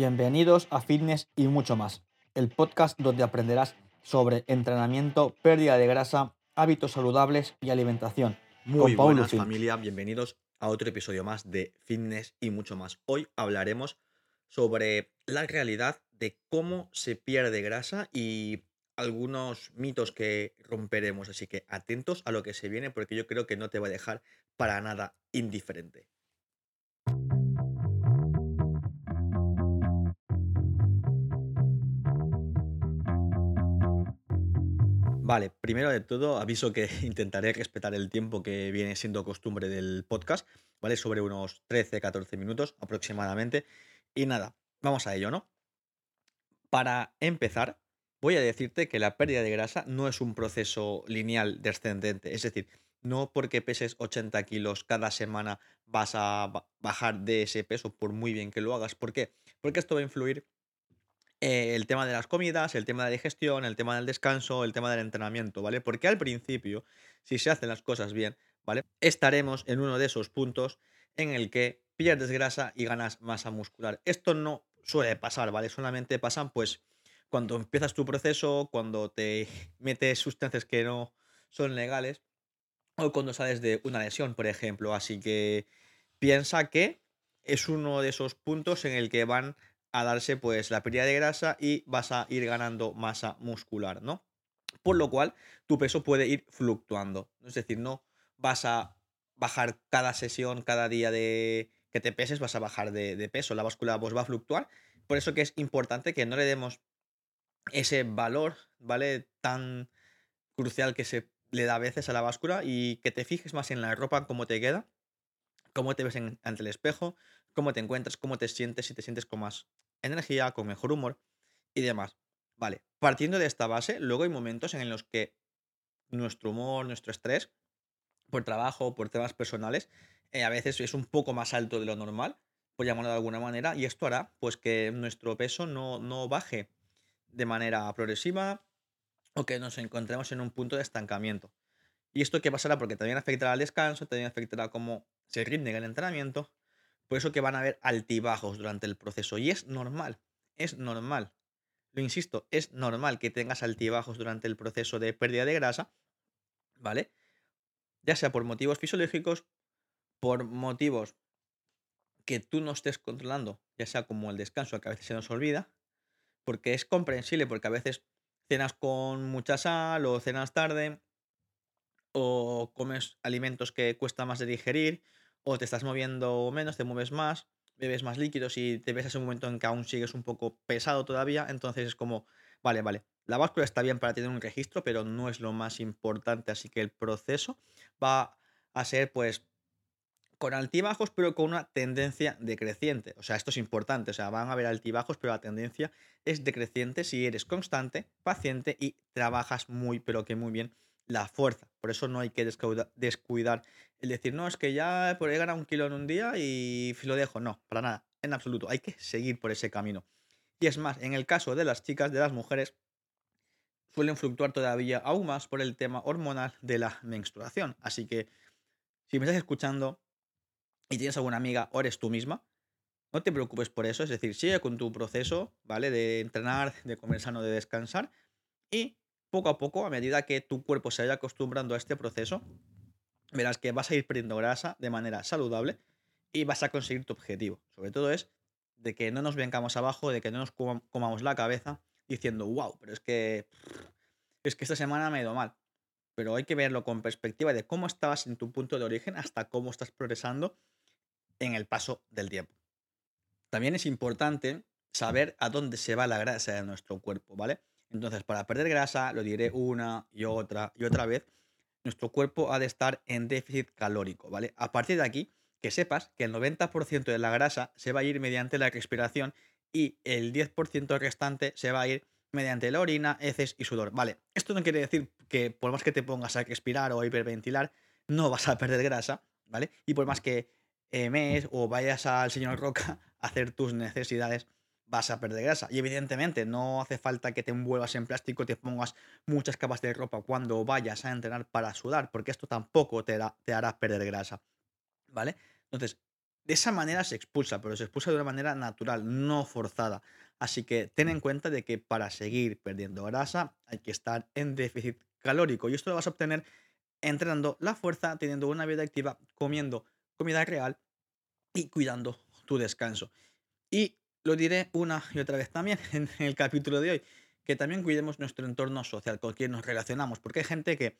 Bienvenidos a Fitness y mucho más, el podcast donde aprenderás sobre entrenamiento, pérdida de grasa, hábitos saludables y alimentación. Muy con buenas familia, bienvenidos a otro episodio más de Fitness y mucho más. Hoy hablaremos sobre la realidad de cómo se pierde grasa y algunos mitos que romperemos, así que atentos a lo que se viene porque yo creo que no te va a dejar para nada indiferente. Vale, primero de todo aviso que intentaré respetar el tiempo que viene siendo costumbre del podcast, ¿vale? Sobre unos 13-14 minutos aproximadamente. Y nada, vamos a ello, ¿no? Para empezar, voy a decirte que la pérdida de grasa no es un proceso lineal descendente. Es decir, no porque peses 80 kilos cada semana vas a ba- bajar de ese peso por muy bien que lo hagas. ¿Por qué? Porque esto va a influir eh, el tema de las comidas, el tema de la digestión, el tema del descanso, el tema del entrenamiento, ¿vale? Porque al principio, si se hacen las cosas bien, ¿vale? Estaremos en uno de esos puntos en el que pierdes grasa y ganas masa muscular. Esto no suele pasar, ¿vale? Solamente pasan pues cuando empiezas tu proceso, cuando te metes sustancias que no son legales o cuando sales de una lesión, por ejemplo. Así que piensa que es uno de esos puntos en el que van a darse pues la pérdida de grasa y vas a ir ganando masa muscular, ¿no? Por lo cual tu peso puede ir fluctuando. Es decir, no vas a bajar cada sesión, cada día de que te peses, vas a bajar de, de peso. La báscula pues, va a fluctuar. Por eso que es importante que no le demos ese valor, ¿vale? Tan crucial que se le da a veces a la báscula y que te fijes más en la ropa, cómo te queda, cómo te ves ante el espejo, cómo te encuentras, cómo te sientes, si te sientes con más energía, con mejor humor y demás. Vale, partiendo de esta base, luego hay momentos en los que nuestro humor, nuestro estrés, por trabajo, por temas personales, eh, a veces es un poco más alto de lo normal, por llamarlo de alguna manera, y esto hará pues que nuestro peso no, no baje de manera progresiva o que nos encontremos en un punto de estancamiento. ¿Y esto qué pasará? Porque también afectará al descanso, también afectará cómo se rinde en el entrenamiento. Por eso que van a haber altibajos durante el proceso. Y es normal, es normal. Lo insisto, es normal que tengas altibajos durante el proceso de pérdida de grasa, ¿vale? Ya sea por motivos fisiológicos, por motivos que tú no estés controlando, ya sea como el descanso, que a veces se nos olvida, porque es comprensible, porque a veces cenas con mucha sal o cenas tarde, o comes alimentos que cuesta más de digerir, o te estás moviendo menos, te mueves más, bebes más líquidos y te ves en un momento en que aún sigues un poco pesado todavía, entonces es como, vale, vale, la báscula está bien para tener un registro, pero no es lo más importante, así que el proceso va a ser pues con altibajos, pero con una tendencia decreciente. O sea, esto es importante. O sea, van a haber altibajos, pero la tendencia es decreciente si eres constante, paciente y trabajas muy, pero que muy bien la fuerza. Por eso no hay que descuida- descuidar el decir, no, es que ya ahí ganar un kilo en un día y lo dejo. No, para nada, en absoluto. Hay que seguir por ese camino. Y es más, en el caso de las chicas, de las mujeres, suelen fluctuar todavía aún más por el tema hormonal de la menstruación. Así que, si me estás escuchando y tienes alguna amiga o eres tú misma, no te preocupes por eso, es decir, sigue con tu proceso, ¿vale? De entrenar, de comer sano, de descansar y poco a poco, a medida que tu cuerpo se vaya acostumbrando a este proceso, verás que vas a ir perdiendo grasa de manera saludable y vas a conseguir tu objetivo. Sobre todo es de que no nos vengamos abajo, de que no nos coma- comamos la cabeza diciendo, wow, pero es que es que esta semana me ha ido mal. Pero hay que verlo con perspectiva de cómo estabas en tu punto de origen hasta cómo estás progresando en el paso del tiempo. También es importante saber a dónde se va la grasa de nuestro cuerpo, ¿vale? Entonces, para perder grasa, lo diré una y otra y otra vez, nuestro cuerpo ha de estar en déficit calórico, ¿vale? A partir de aquí, que sepas que el 90% de la grasa se va a ir mediante la respiración y el 10% restante se va a ir mediante la orina, heces y sudor. Vale, esto no quiere decir que por más que te pongas a respirar o a hiperventilar, no vas a perder grasa, ¿vale? Y por más que eh, mes o vayas al señor Roca a hacer tus necesidades, vas a perder grasa. Y evidentemente no hace falta que te envuelvas en plástico, te pongas muchas capas de ropa cuando vayas a entrenar para sudar, porque esto tampoco te, hará perder grasa. ¿Vale? Entonces, De esa manera se expulsa, pero se expulsa de una manera natural, no forzada. Así que ten en cuenta de que para seguir perdiendo grasa hay que estar en déficit calórico y esto lo vas a obtener entrenando la fuerza, teniendo una vida activa, comiendo comida real y cuidando tu descanso. Y lo diré una y otra vez también en el capítulo de hoy, que también cuidemos nuestro entorno social con quien nos relacionamos, porque hay gente que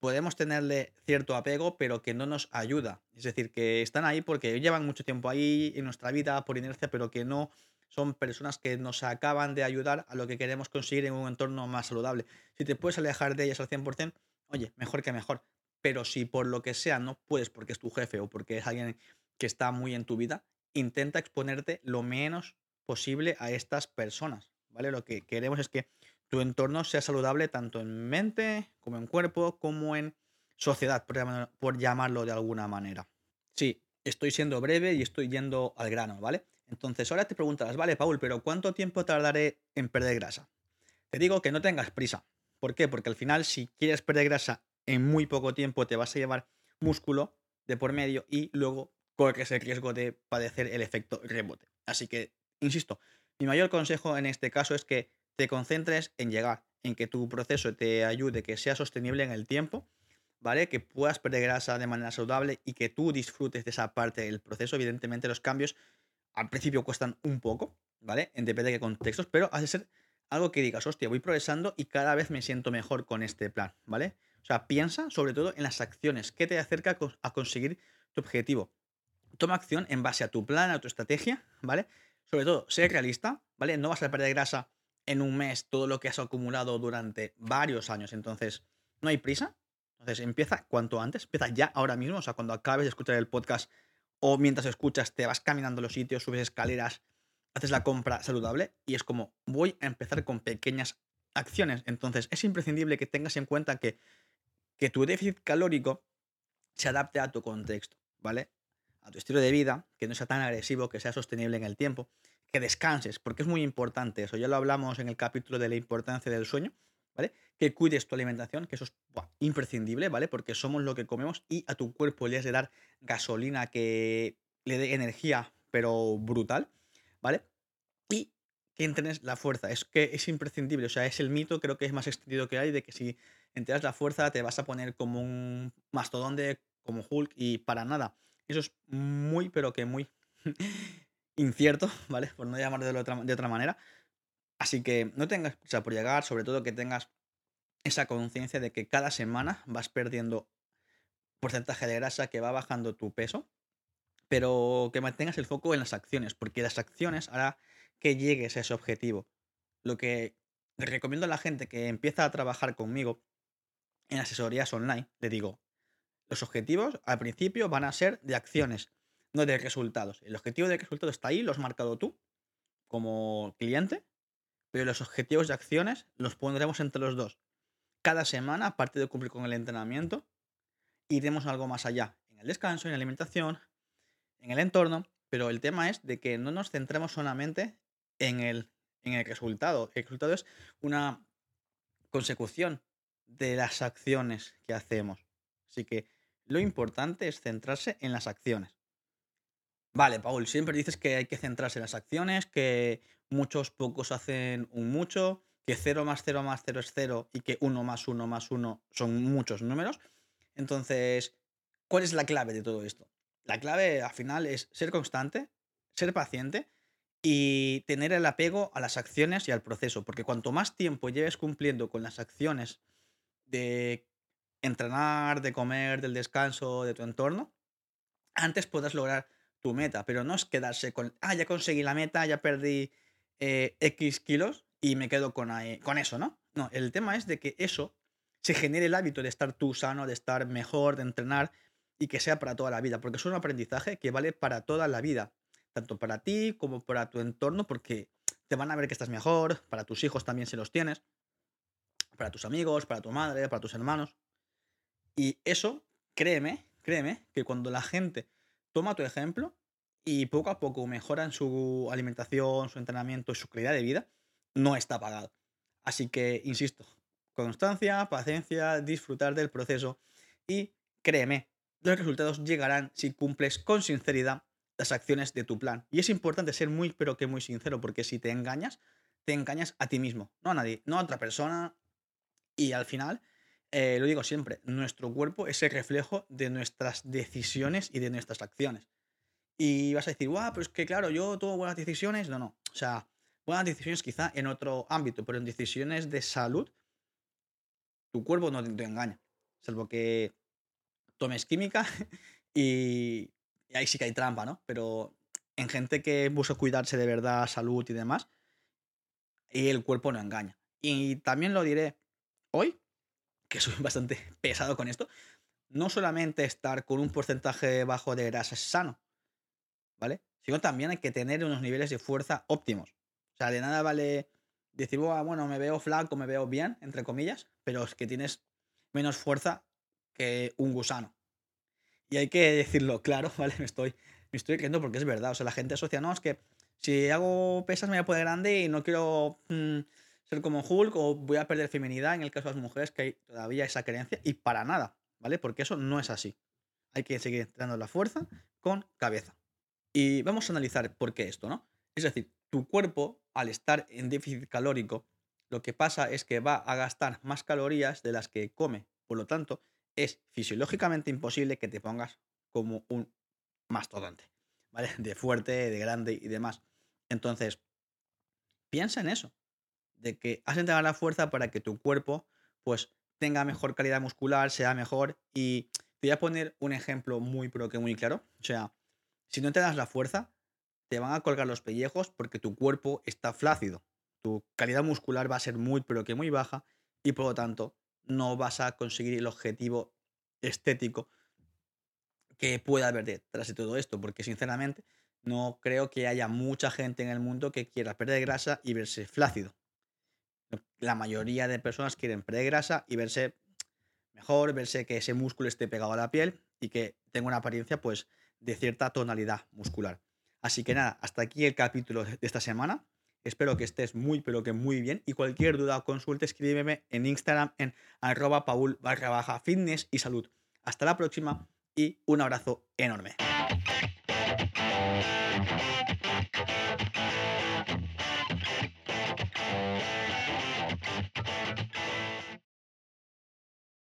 podemos tenerle cierto apego, pero que no nos ayuda. Es decir, que están ahí porque llevan mucho tiempo ahí en nuestra vida por inercia, pero que no son personas que nos acaban de ayudar a lo que queremos conseguir en un entorno más saludable. Si te puedes alejar de ellas al 100%, oye, mejor que mejor. Pero si por lo que sea no puedes porque es tu jefe o porque es alguien que está muy en tu vida, intenta exponerte lo menos posible a estas personas, ¿vale? Lo que queremos es que tu entorno sea saludable tanto en mente como en cuerpo, como en sociedad, por llamarlo, de alguna manera. Sí, estoy siendo breve y estoy yendo al grano, ¿vale? Entonces ahora te preguntarás, vale, Paul, pero ¿cuánto tiempo tardaré en perder grasa? Te digo que no tengas prisa. ¿Por qué? Porque al final, si quieres perder grasa en muy poco tiempo, te vas a llevar músculo de por medio y luego corres el riesgo de padecer el efecto rebote. Así que, insisto, mi mayor consejo en este caso es que te concentres en llegar, en que tu proceso te ayude, que sea sostenible en el tiempo, ¿vale? Que puedas perder grasa de manera saludable y que tú disfrutes de esa parte del proceso. Evidentemente los cambios al principio cuestan un poco, ¿vale? En depende de qué contextos, pero hace ser algo que digas, hostia, voy progresando y cada vez me siento mejor con este plan, ¿vale? O sea, piensa sobre todo en las acciones que te acerca a conseguir tu objetivo. Toma acción en base a tu plan, a tu estrategia, ¿vale? Sobre todo, sé realista, ¿vale? No vas a perder grasa en un mes todo lo que has acumulado durante varios años. Entonces, no hay prisa. Entonces, empieza cuanto antes, empieza ya ahora mismo. O sea, cuando acabes de escuchar el podcast o mientras escuchas, te vas caminando los sitios, subes escaleras, haces la compra saludable y es como, voy a empezar con pequeñas acciones. Entonces, es imprescindible que tengas en cuenta que, que tu déficit calórico se adapte a tu contexto, ¿vale? A tu estilo de vida, que no sea tan agresivo, que sea sostenible en el tiempo que descanses, porque es muy importante eso. Ya lo hablamos en el capítulo de la importancia del sueño, ¿vale? Que cuides tu alimentación, que eso es imprescindible, ¿vale? Porque somos lo que comemos y a tu cuerpo le has de dar gasolina que le dé energía, pero brutal, ¿vale? Y que entrenes la fuerza. Es que es imprescindible, o sea, es el mito, creo que es más extendido que hay, de que si entrenas la fuerza te vas a poner como un mastodonte, como Hulk, y para nada. Eso es muy, pero que muy incierto, ¿vale? Por no llamarlo de otra, de otra manera. Así que no tengas prisa por llegar, sobre todo que tengas esa conciencia de que cada semana vas perdiendo porcentaje de grasa, que va bajando tu peso, pero que mantengas el foco en las acciones, porque las acciones hará que llegues a ese objetivo. Lo que recomiendo a la gente que empieza a trabajar conmigo en asesorías online, le digo, los objetivos al principio van a ser de acciones no de resultados. El objetivo de resultado está ahí, lo has marcado tú como cliente, pero los objetivos de acciones los pondremos entre los dos. Cada semana, aparte de cumplir con el entrenamiento, iremos algo más allá, en el descanso, en la alimentación, en el entorno, pero el tema es de que no nos centremos solamente en el, en el resultado. El resultado es una consecución de las acciones que hacemos. Así que lo importante es centrarse en las acciones. Vale, Paul, siempre dices que hay que centrarse en las acciones, que muchos pocos hacen un mucho, que 0 más 0 más 0 es 0 y que 1 más 1 más 1 son muchos números. Entonces, ¿cuál es la clave de todo esto? La clave al final es ser constante, ser paciente y tener el apego a las acciones y al proceso, porque cuanto más tiempo lleves cumpliendo con las acciones de entrenar, de comer, del descanso, de tu entorno, antes podrás lograr tu meta, pero no es quedarse con, ah, ya conseguí la meta, ya perdí eh, X kilos y me quedo con, con eso, ¿no? No, el tema es de que eso se genere el hábito de estar tú sano, de estar mejor, de entrenar y que sea para toda la vida, porque es un aprendizaje que vale para toda la vida, tanto para ti como para tu entorno, porque te van a ver que estás mejor, para tus hijos también si los tienes, para tus amigos, para tu madre, para tus hermanos. Y eso, créeme, créeme, que cuando la gente toma tu ejemplo y poco a poco mejora en su alimentación, su entrenamiento y su calidad de vida, no está pagado. Así que, insisto, constancia, paciencia, disfrutar del proceso y créeme, los resultados llegarán si cumples con sinceridad las acciones de tu plan. Y es importante ser muy, pero que muy sincero, porque si te engañas, te engañas a ti mismo, no a nadie, no a otra persona. Y al final, eh, lo digo siempre, nuestro cuerpo es el reflejo de nuestras decisiones y de nuestras acciones. Y vas a decir, guau, pero es que claro, yo tomo buenas decisiones. No, no. O sea, buenas decisiones quizá en otro ámbito, pero en decisiones de salud, tu cuerpo no te engaña. Salvo que tomes química y, ahí sí que hay trampa, ¿no? Pero en gente que busca cuidarse de verdad, salud y demás, y el cuerpo no engaña. Y también lo diré hoy, que soy bastante pesado con esto, no solamente estar con un porcentaje bajo de grasa es sano, ¿vale? Sino también hay que tener unos niveles de fuerza óptimos. O sea, de nada vale decir, bueno, me veo flaco, me veo bien, entre comillas, pero es que tienes menos fuerza que un gusano. Y hay que decirlo claro, ¿vale? Me estoy, me estoy creyendo porque es verdad. O sea, la gente asocia, no, es que si hago pesas me voy a poner grande y no quiero mm, ser como Hulk o voy a perder feminidad en el caso de las mujeres, que hay todavía esa creencia, y para nada, ¿vale? Porque eso no es así. Hay que seguir entrenando la fuerza con cabeza. Y vamos a analizar por qué esto, ¿no? Es decir, tu cuerpo, al estar en déficit calórico, lo que pasa es que va a gastar más calorías de las que come. Por lo tanto, es fisiológicamente imposible que te pongas como un mastodonte, ¿vale? De fuerte, de grande y demás. Entonces, piensa en eso, de que has entregado la fuerza para que tu cuerpo, pues, tenga mejor calidad muscular, sea mejor. Y te voy a poner un ejemplo muy, pero que muy claro. O sea, si no te das la fuerza, te van a colgar los pellejos porque tu cuerpo está flácido. Tu calidad muscular va a ser muy, pero que muy baja y por lo tanto no vas a conseguir el objetivo estético que pueda haber detrás de todo esto, porque sinceramente no creo que haya mucha gente en el mundo que quiera perder grasa y verse flácido. La mayoría de personas quieren perder grasa y verse mejor, verse que ese músculo esté pegado a la piel y que tenga una apariencia pues de cierta tonalidad muscular. Así que nada, hasta aquí el capítulo de esta semana. Espero que estés muy, pero que muy bien. Y cualquier duda o consulta, escríbeme en Instagram en arroba paul barra baja fitness y salud. Hasta la próxima y un abrazo enorme.